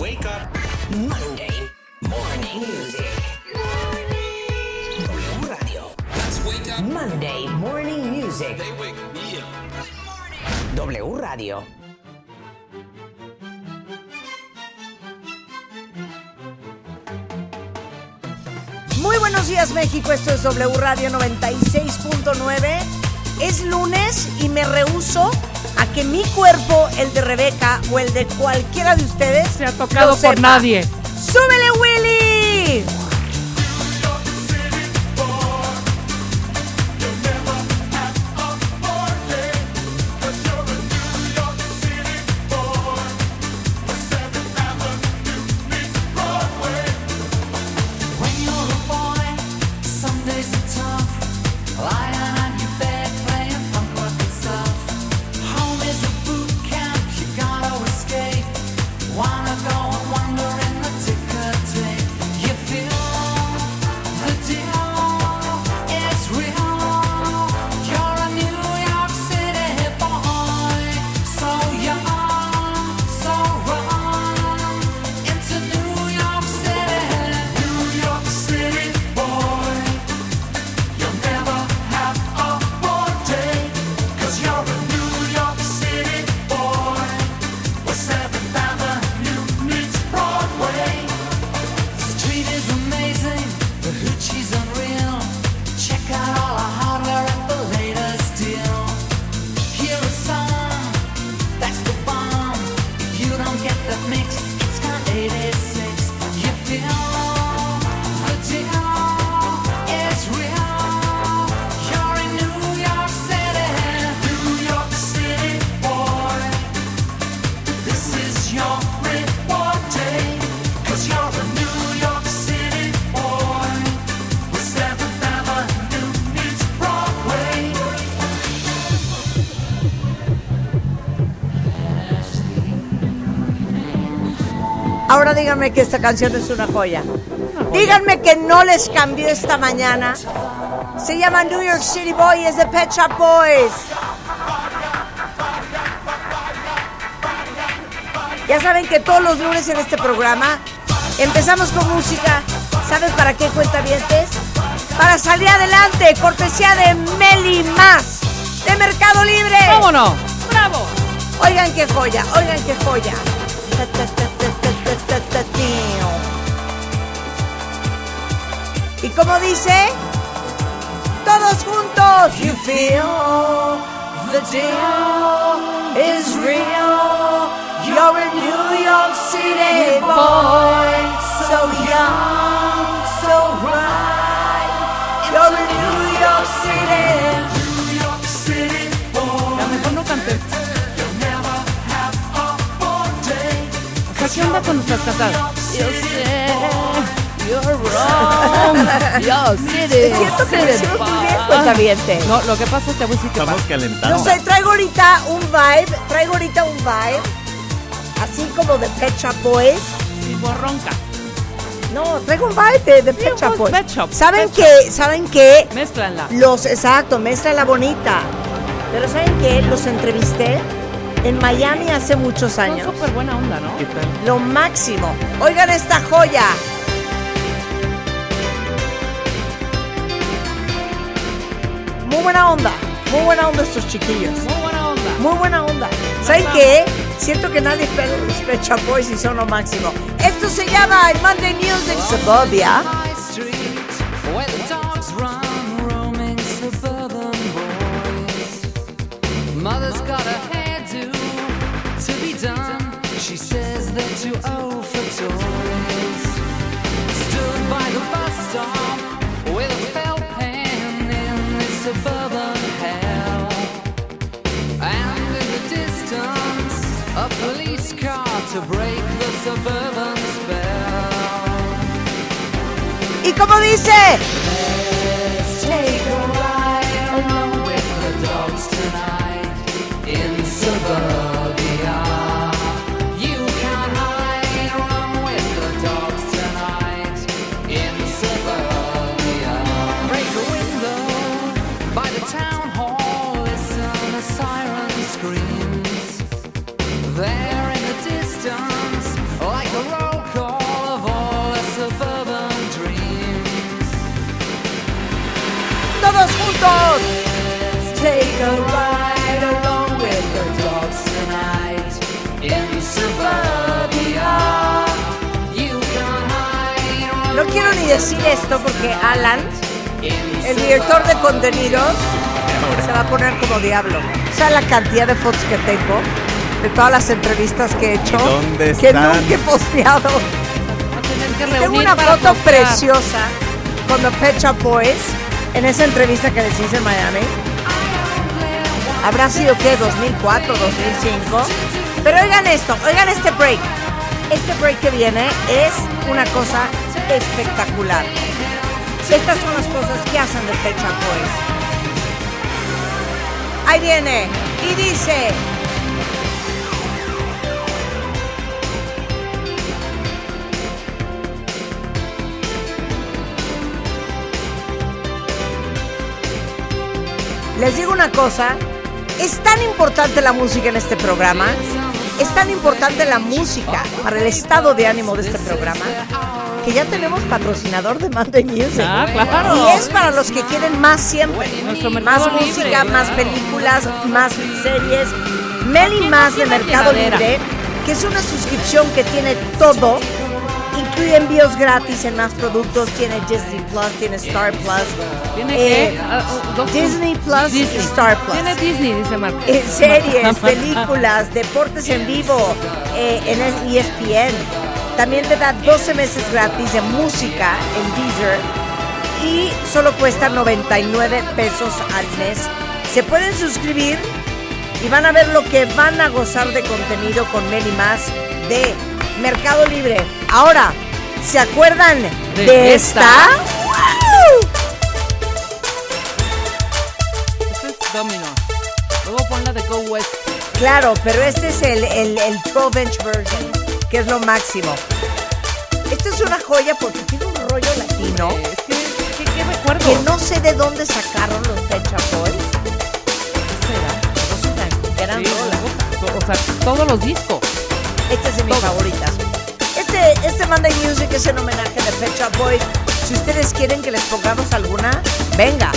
Wake up. Monday Morning Music. W Radio. Monday Morning Music. W Radio. Muy buenos días México, esto es W Radio 96.9. Es lunes y me rehuso a que mi cuerpo, el de Rebeca o el de cualquiera de ustedes, Se ha tocado por nadie. ¡Súbele Willy! Díganme que esta canción es una joya. Díganme que no les cambió esta mañana. Se llama New York City Boy es de Pet Shop Boys. Ya saben que todos los lunes en este programa empezamos con música. ¿Saben para qué cuenta Para salir adelante, cortesía de Meli Más, de Mercado Libre. ¡Vámonos! ¡Bravo! Oigan qué joya, oigan qué joya. Como dice, todos juntos. You feel the deal is real. You're a New York City boy, so young, so bright. You're a New York City. New York City boy. A lo mejor no canté. ¿qué onda cuando estás casada? Yo sé, you're wrong. Yo sé Es cierto que lo hicimos muy bien, cuentaviente. No, lo que pasa es que voy a decir que Estamos pasa. calentando. No sé, traigo ahorita un vibe, traigo ahorita un vibe, así como de Pet Shop Boys. Y borronca. No, traigo un vibe de, de Pet Shop pues, Boys. Pet Shop, ¿Saben Pet qué? ¿Saben qué? Mézclanla. Los, exacto, mezcla la bonita. Pero ¿saben qué? Los entrevisté en Miami hace muchos Son años. súper buena onda, ¿no? ¿Qué tal? Lo máximo. Oigan esta joya. Muy buena onda. Muy buena onda estos chiquillos. Muy buena onda. Muy buena onda. ¿Saben qué? Siento que nadie pela los Pet Boys y son lo máximo. Esto se llama el Monday Music Suburbia. High Y como dice, juntos. Take a ride along with the dogs tonight in suburbia. You can hide No quiero ni decir esto porque Alan, el director de contenidos, se va a poner como diablo. O sea, la cantidad de fotos que tengo de todas las entrevistas que he hecho ¿Dónde que están? nunca he posteado. Que Tengo una foto postear. preciosa con The Pet Shop Boys en esa entrevista que les hice en Miami. Habrá sido que 2004, 2005. Pero oigan esto, oigan este break. Este break que viene es una cosa espectacular. Estas son las cosas que hacen Pet Shop Boys. Ahí viene y dice. Les digo una cosa, es tan importante la música en este programa, es tan importante la música para el estado de ánimo de este programa, que ya tenemos patrocinador de Monday Music. Ah, claro. Y es para los que quieren más siempre. Nuestro más música, Libre. más películas, más series. Meli Más de Mercado. Libre, que es una suscripción que tiene todo. Incluye envíos gratis en más productos, tiene Disney Plus, tiene Star Plus. ¿Tiene eh, qué? Ah, dos- Disney Plus y. Star Plus. Tiene Disney, dice Marco. Eh, series, películas, deportes en vivo eh, en el ESPN. También te da 12 meses gratis de música en Deezer y solo cuesta 99 pesos al mes. Se pueden suscribir y van a ver lo que van a gozar de contenido con Meli Más de Mercado Libre. Ahora, ¿se acuerdan de, ¿De esta? esta? ¡Wow! Este es Domino. Luego pon la de Go West. Claro, pero este es el, el, el 12-inch version, que es lo máximo. Esta es una joya porque tiene un rollo latino es que, ¿qué, qué recuerdo? que no sé de dónde sacaron los Shop Boys. Es una gran Sí, rola. O sea, todos los discos. Esta es de mis favoritas. Este, este Monday Music es en homenaje de Pet Shop Boys. Si ustedes quieren que les pongamos alguna, venga.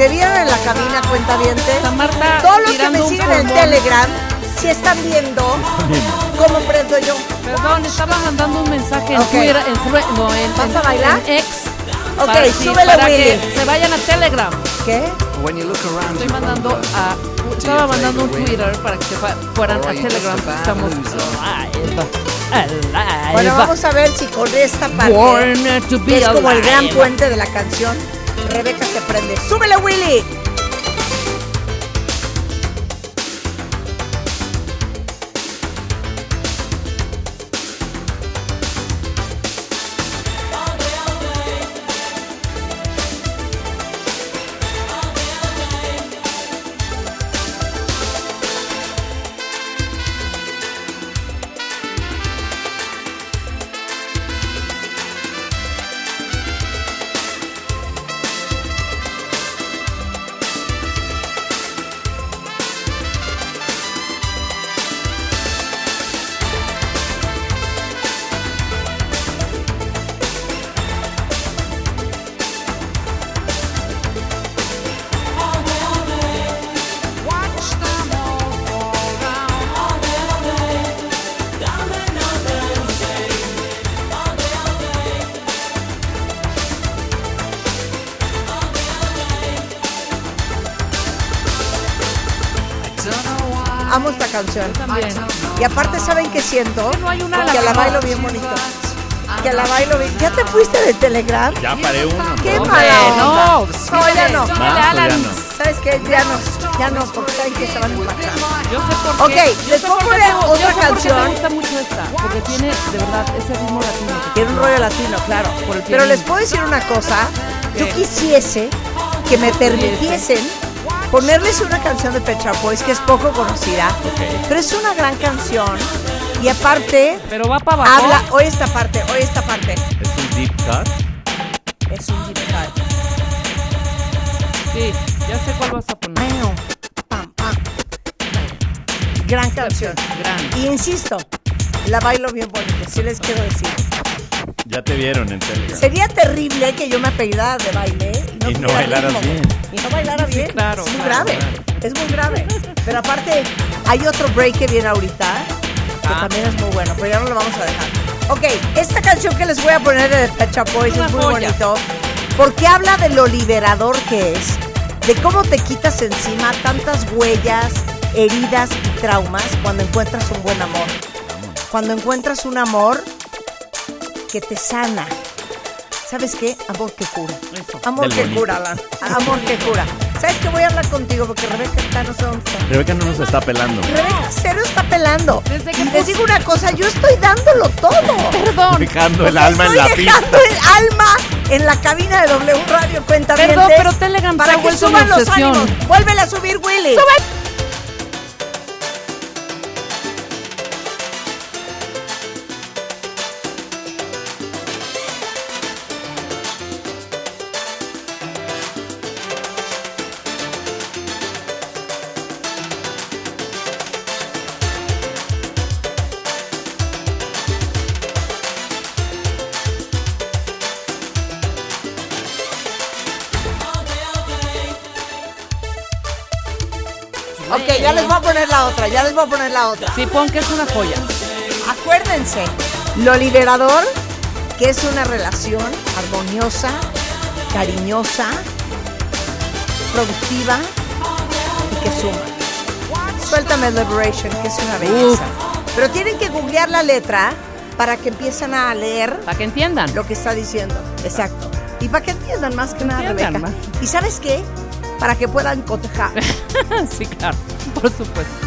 Me vieron en la cabina, cuenta Marta todos los que me siguen en. Telegram, si están viendo cómo prendo yo. Perdón, estaba mandando un mensaje en Ok. Twitter, en, no, en, ¿Vas en- a bailar? en X. Ok, para, súbele, para Willy. que se vayan a Telegram. ¿Qué? Estoy mandando a, estaba mandando un Twitter para que fueran a Telegram. Estamos live. Alive. Bueno, vamos a ver si con esta parte, que es como el gran puente de la canción, Rebeca se prende. ¡Súbele, Willy! Canción. También. Y aparte, ¿saben qué siento? no hay una que la la- bailo bien bonito. Que la bailo bien. ¿Ya te fuiste de Telegram? Ya paré uno. ¡Qué ¿no? mala onda! no. No, ya no. Más, ya no. ¿Sabes qué? Ya no. Ya no, porque saben que se van a impactar. Yo sé por Ok, qué. Yo les yo otra canción. me gusta mucho esta. Porque tiene, de verdad, ese ritmo latino. que Tiene un rollo latino, claro. Por el Pero les puedo decir una cosa. Yo quisiese que me permitiesen ponerles una canción de Petra Boys que es poco conocida, Ok. pero es una gran canción. Y aparte, Pero va para abajo. habla. Oye esta parte, oye esta parte. Es un deep cut. Es un deep cut. Sí, ya sé cuál vas a poner. Pam, pam, pam. Gran canción. Gran. Y insisto, la bailo bien bonito, sí les quiero decir. Ya te vieron en Telegram. Sería terrible que yo me apellidara de baile y no, Y no tuviera bailaras ritmo. bien. Y no bailara bien. claro, es muy claro, grave. Es muy grave. Pero aparte, hay otro break que viene ahorita que Ah. también es muy bueno, pero ya no lo vamos a dejar. Ok, esta canción que les voy a poner de Shop Boys Una es muy joya. bonito porque habla de lo liberador que es, de cómo te quitas encima tantas huellas, heridas y traumas cuando encuentras un buen amor. Cuando encuentras un amor que te sana. ¿Sabes qué? Amor que cura. Eso. Amor Del que bonito. cura, Alan. Amor que cura. ¿Sabes qué? Voy a hablar contigo porque Rebeca está, no sé dónde está. Rebeca no nos está pelando. Rebeca cero está pelando. Desde que y les digo una cosa, yo estoy dándolo todo. Perdón. Dejando el alma en la dejando pista. el alma en la cabina de W Radio Cuenta Perdón, pero Telegram para que suban los obsesión. ánimos. Vuélvela a subir, Willy. Ok, ya les voy a poner la otra, ya les voy a poner la otra. Sí, pon que es una joya. Acuérdense, lo liberador, que es una relación armoniosa, cariñosa, productiva y que suma. Suéltame Liberation, que es una belleza. Pero tienen que googlear la letra para que empiecen a leer Para que entiendan. lo que está diciendo. Exacto. Y para que entiendan más que nada, Entiendan Rebeca. más. ¿Y sabes qué? Para que puedan cotejar. sí, claro. Por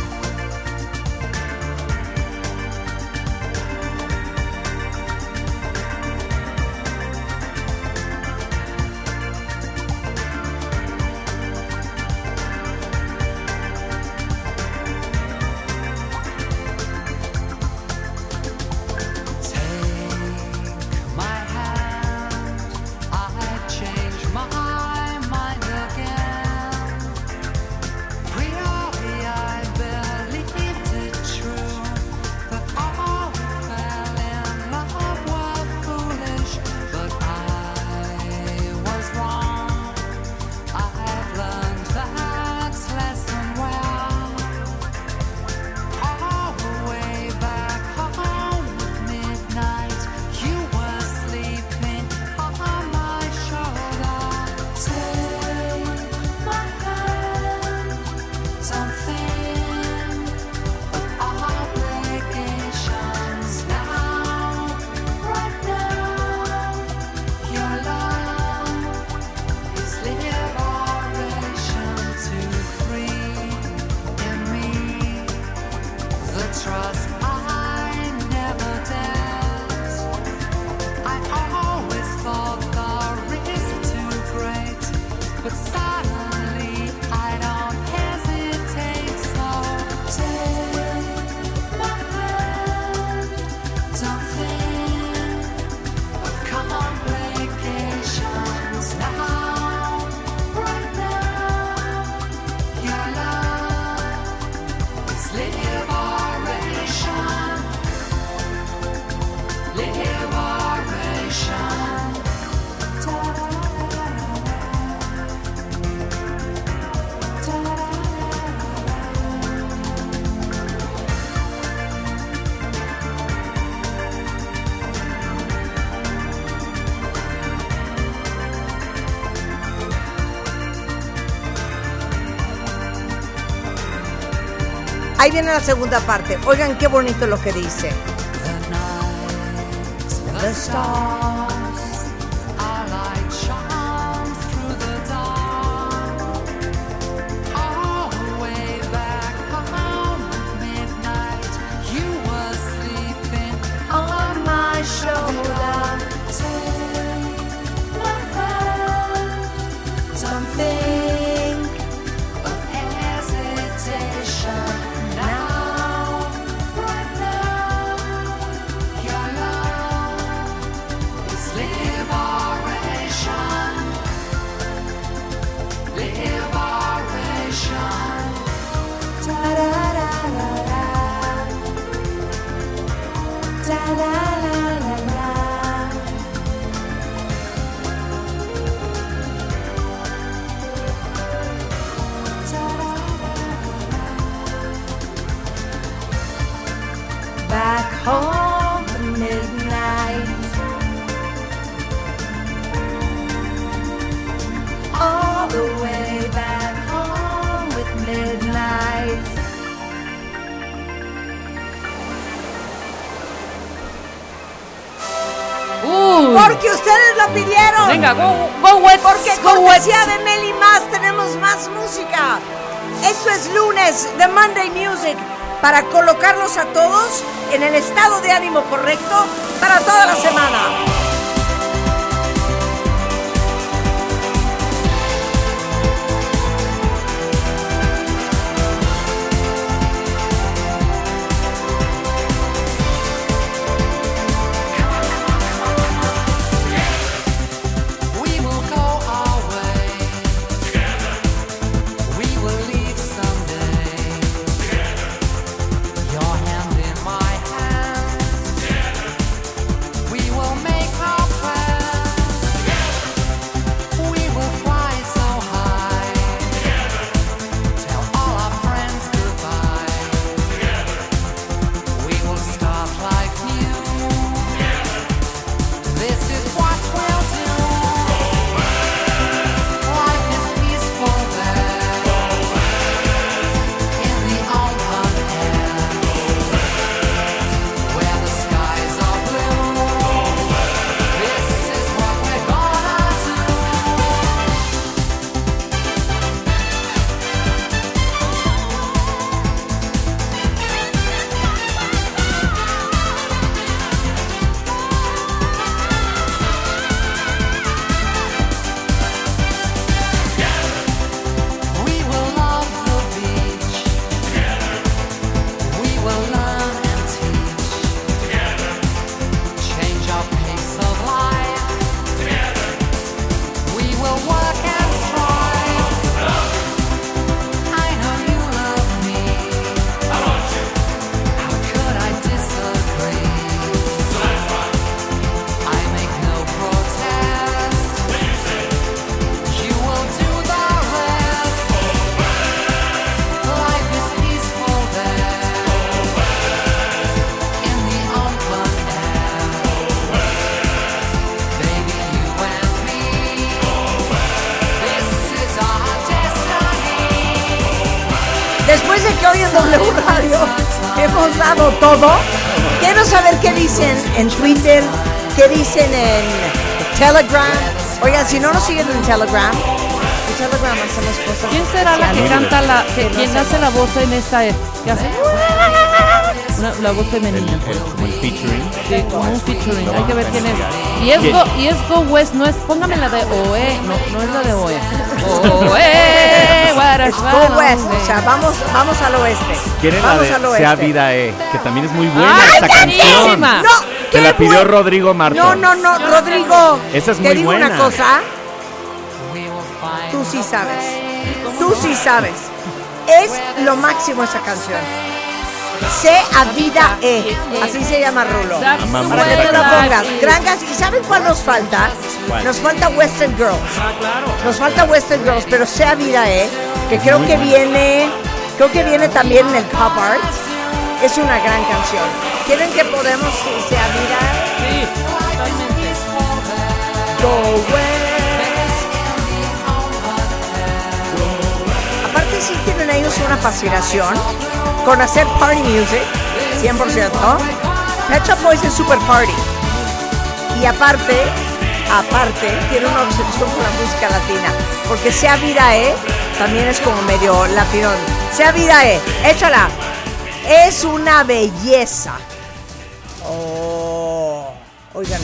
Ahí viene la segunda parte. Oigan qué bonito lo que dice. Porque ustedes lo pidieron. Venga, go, go Wets, Porque go Wets. cortesía de Meli Más tenemos más música. Esto es lunes de Monday Music para colocarlos a todos en el estado de ánimo correcto para toda la semana. Hoy en W Radio hemos dado todo, quiero saber qué dicen en Twitter, qué dicen en Telegram. Oigan, si no nos siguen en Telegram, en Telegram hacemos cosas. ¿Quién será la que canta la, que, quien hace la voz en esta, eh, que hace una- la voz El, femenina? el- como el featuring. Sí, como un featuring, hay que ver quién es. Y es, go, y es Go West, no es, póngame la de OE, no, no es la de OE. OE, what a Go West, o sea, vamos, vamos al oeste. ¿Quieren la vamos de al oeste. Sea Vida E? Que también es muy buena ¡Ay, esta canción. buenísima! No, Te la pidió buen- Rodrigo Marto. No, no, no, Rodrigo. Esa es te muy digo buena. una cosa, We will find tú sí sabes. Tú sí sabes. Es lo máximo esa canción. C a vida E. Así se llama Rulo. Para que tú life pongas. Grangas. ¿Y saben cuál nos falta? Nos falta Western Girls. Nos falta Western Girls, pero sea vida E, que creo que viene, creo que viene también en el Pop Art. Es una gran canción. ¿Quieren que podemos si sea vida? Sí, totalmente. Go sí tienen ellos una fascinación con hacer party music, 100%. Pet Shop Boys es super party. Y aparte, aparte, tiene una obsesión con la música latina. Porque Sea Vida E también es como medio latinón. Sea Vida E, échala. Es una belleza. Oh, oigan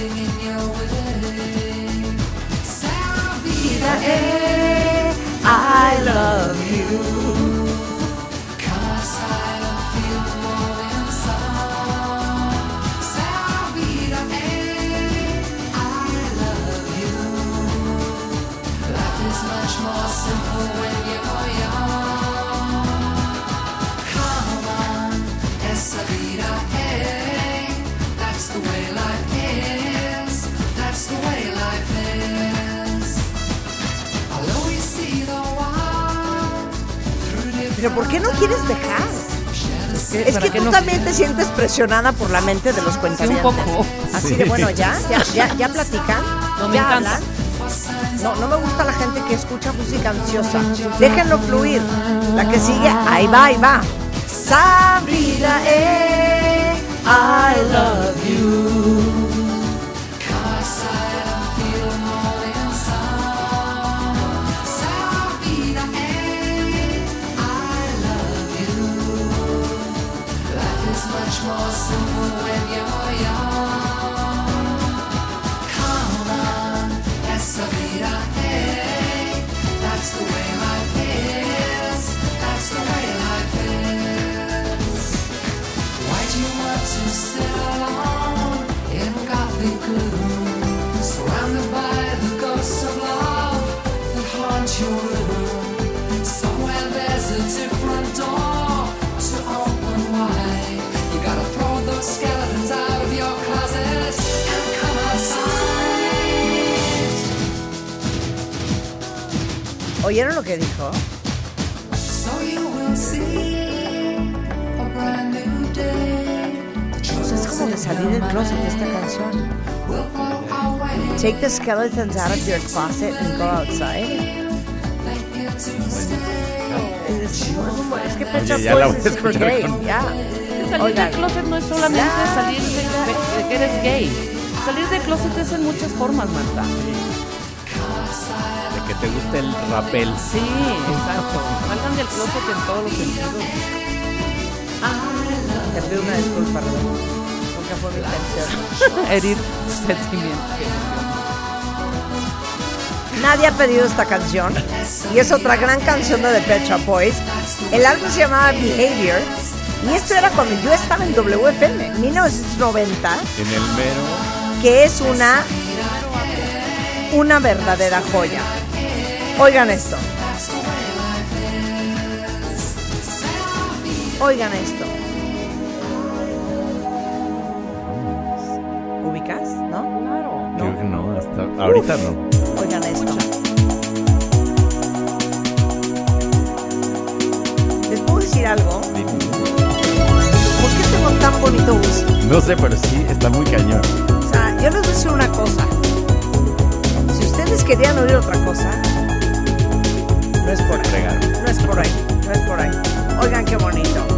in your way. Sarah Vida, Eh, I love you. Pero ¿por qué no quieres dejar? Es ¿Para que tú no? también te sientes presionada por la mente de los Sí, un cuentavientes. poco. Así de bueno, ya, ya, ya, ya platican, No, me ya hablan. No, no me gusta la gente que escucha música ansiosa. Déjenlo fluir. La que sigue, ahí va, ahí va. Sabida, eh, I love you. The skeletons out of your closet and go outside. Es, es que Pet Shop Boys gay, ya. Salir del closet no es solamente salir de, de- de que eres gay. Salir del closet es en muchas formas, Marta. De que te guste el rapel. Sí, exacto. Salgan del closet en todos los sentidos. Te pido una disculpa, Rodrigo. Nunca fue mi intención. Herir sentimientos. Nadie ha pedido esta canción y es otra gran canción de The Pet Shop Boys. El álbum se llamaba Behavior y esto era cuando yo estaba en WFM, 1990, En el mero. que es una una verdadera joya. Oigan esto. Oigan esto. ¿Ubicas? ¿No? Claro. Creo que no, hasta ahorita no. Algo? ¿Por qué tengo tan bonito gusto? No sé, pero sí, está muy cañón. O sea, yo les voy a decir una cosa. Si ustedes querían oír otra cosa, no es por ahí. No es por ahí. No es por ahí. Oigan qué bonito.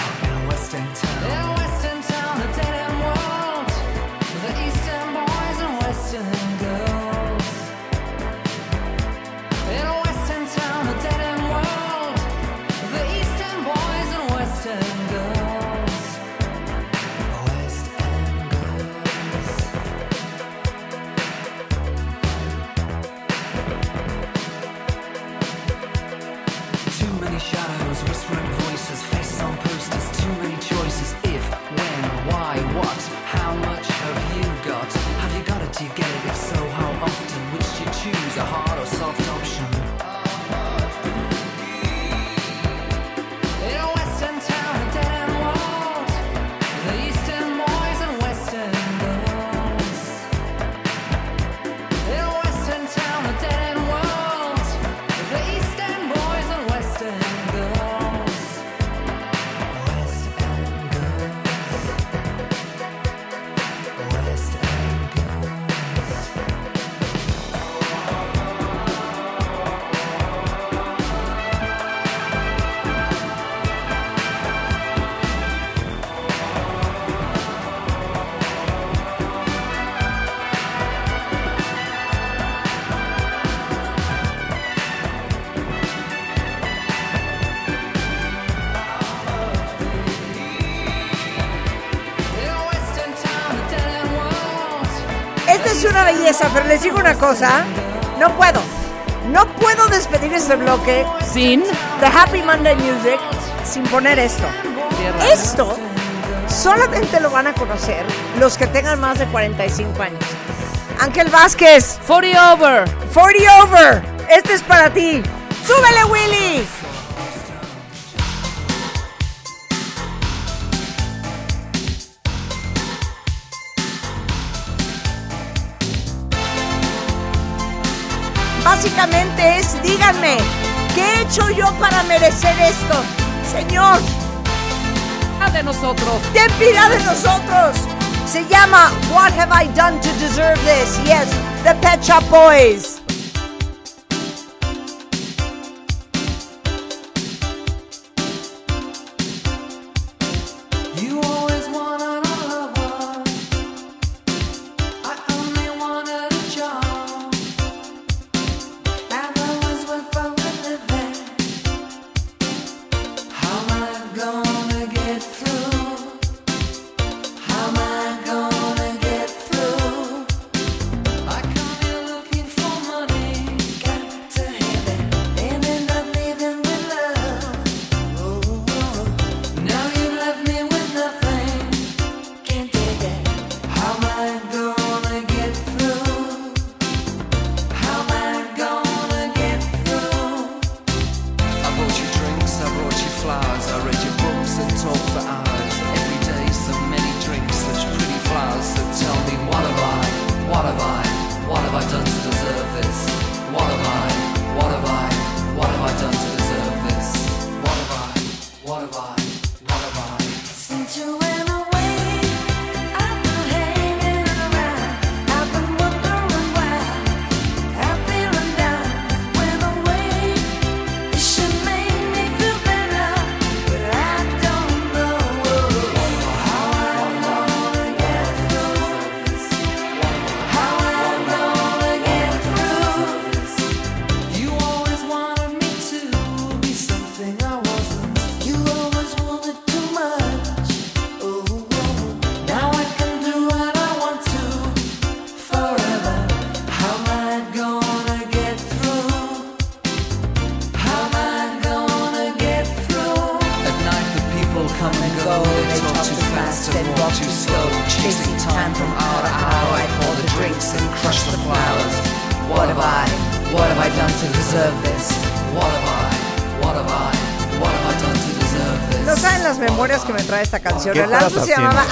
wasting time. es una belleza, pero les digo una cosa, no puedo. No puedo despedir este bloque sin The Happy Monday Music sin poner esto. Esto solamente lo van a conocer los que tengan más de 45 años. Ángel Vázquez. 40 over. 40 over. Este es para ti. ¡Súbele, Willy! básicamente es, díganme, ¿qué he hecho yo para merecer esto? Señor, de nosotros. Ten piedad de nosotros. Se llama What Have I Done to Deserve This? Yes, The Pet Shop Boys.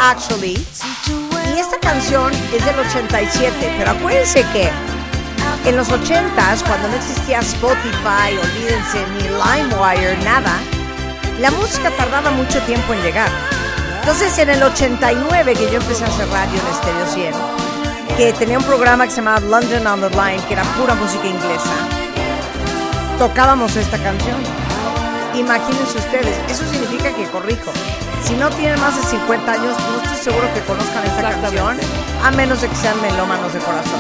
Actually. Y esta canción es del 87. Pero acuérdense que en los 80s, cuando no existía Spotify, olvídense, ni LimeWire, nada, la música tardaba mucho tiempo en llegar. Entonces, en el 89, que yo empecé a hacer radio en Stereo 100, que tenía un programa que se llamaba London on the Line, que era pura música inglesa, tocábamos esta canción. Imagínense ustedes, eso significa que corrijo. Si no tienen más de 50 años, no estoy seguro que conozcan esta canción, a menos de que sean melómanos de corazón.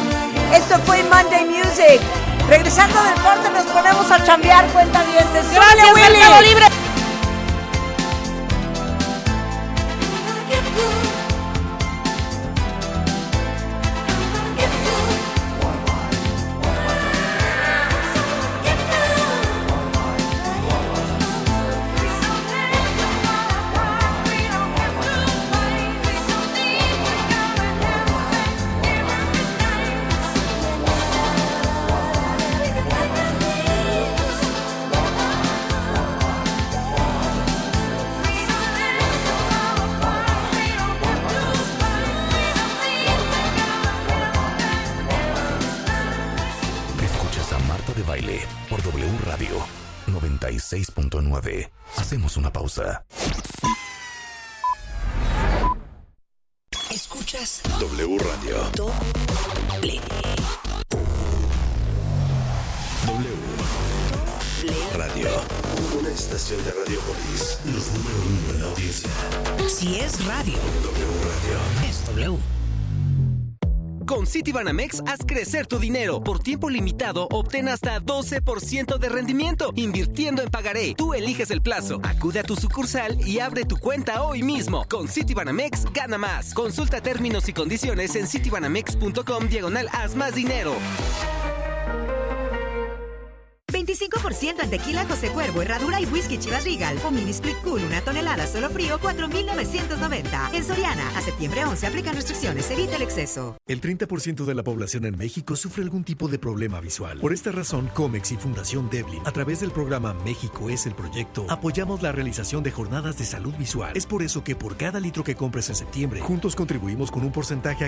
Esto fue Monday Music. Regresando del corte nos ponemos a chambear cuenta Gracias, Mercado 96.9. Hacemos una pausa. Escuchas W Radio. doble. W Radio. Una estación de Radiopolis. Los número uno en la audiencia. Si es radio, W Radio. es W. Con Citibanamex haz crecer tu dinero. Por tiempo limitado, obtén hasta 12% de rendimiento. Invirtiendo en pagaré, tú eliges el plazo. Acude a tu sucursal y abre tu cuenta hoy mismo. Con Citibanamex, gana más. Consulta términos y condiciones en citibanamex.com diagonal haz más dinero. 25% en tequila José Cuervo, Herradura y Whisky Chivas Regal. O Mini Split Cool, una tonelada solo frío, 4,990. En Soriana, a septiembre 11 aplican restricciones, evita el exceso. El 30% de la población en México sufre algún tipo de problema visual. Por esta razón, COMEX y Fundación Devlin, a través del programa México es el proyecto, apoyamos la realización de jornadas de salud visual. Es por eso que por cada litro que compres en septiembre, juntos contribuimos con un porcentaje a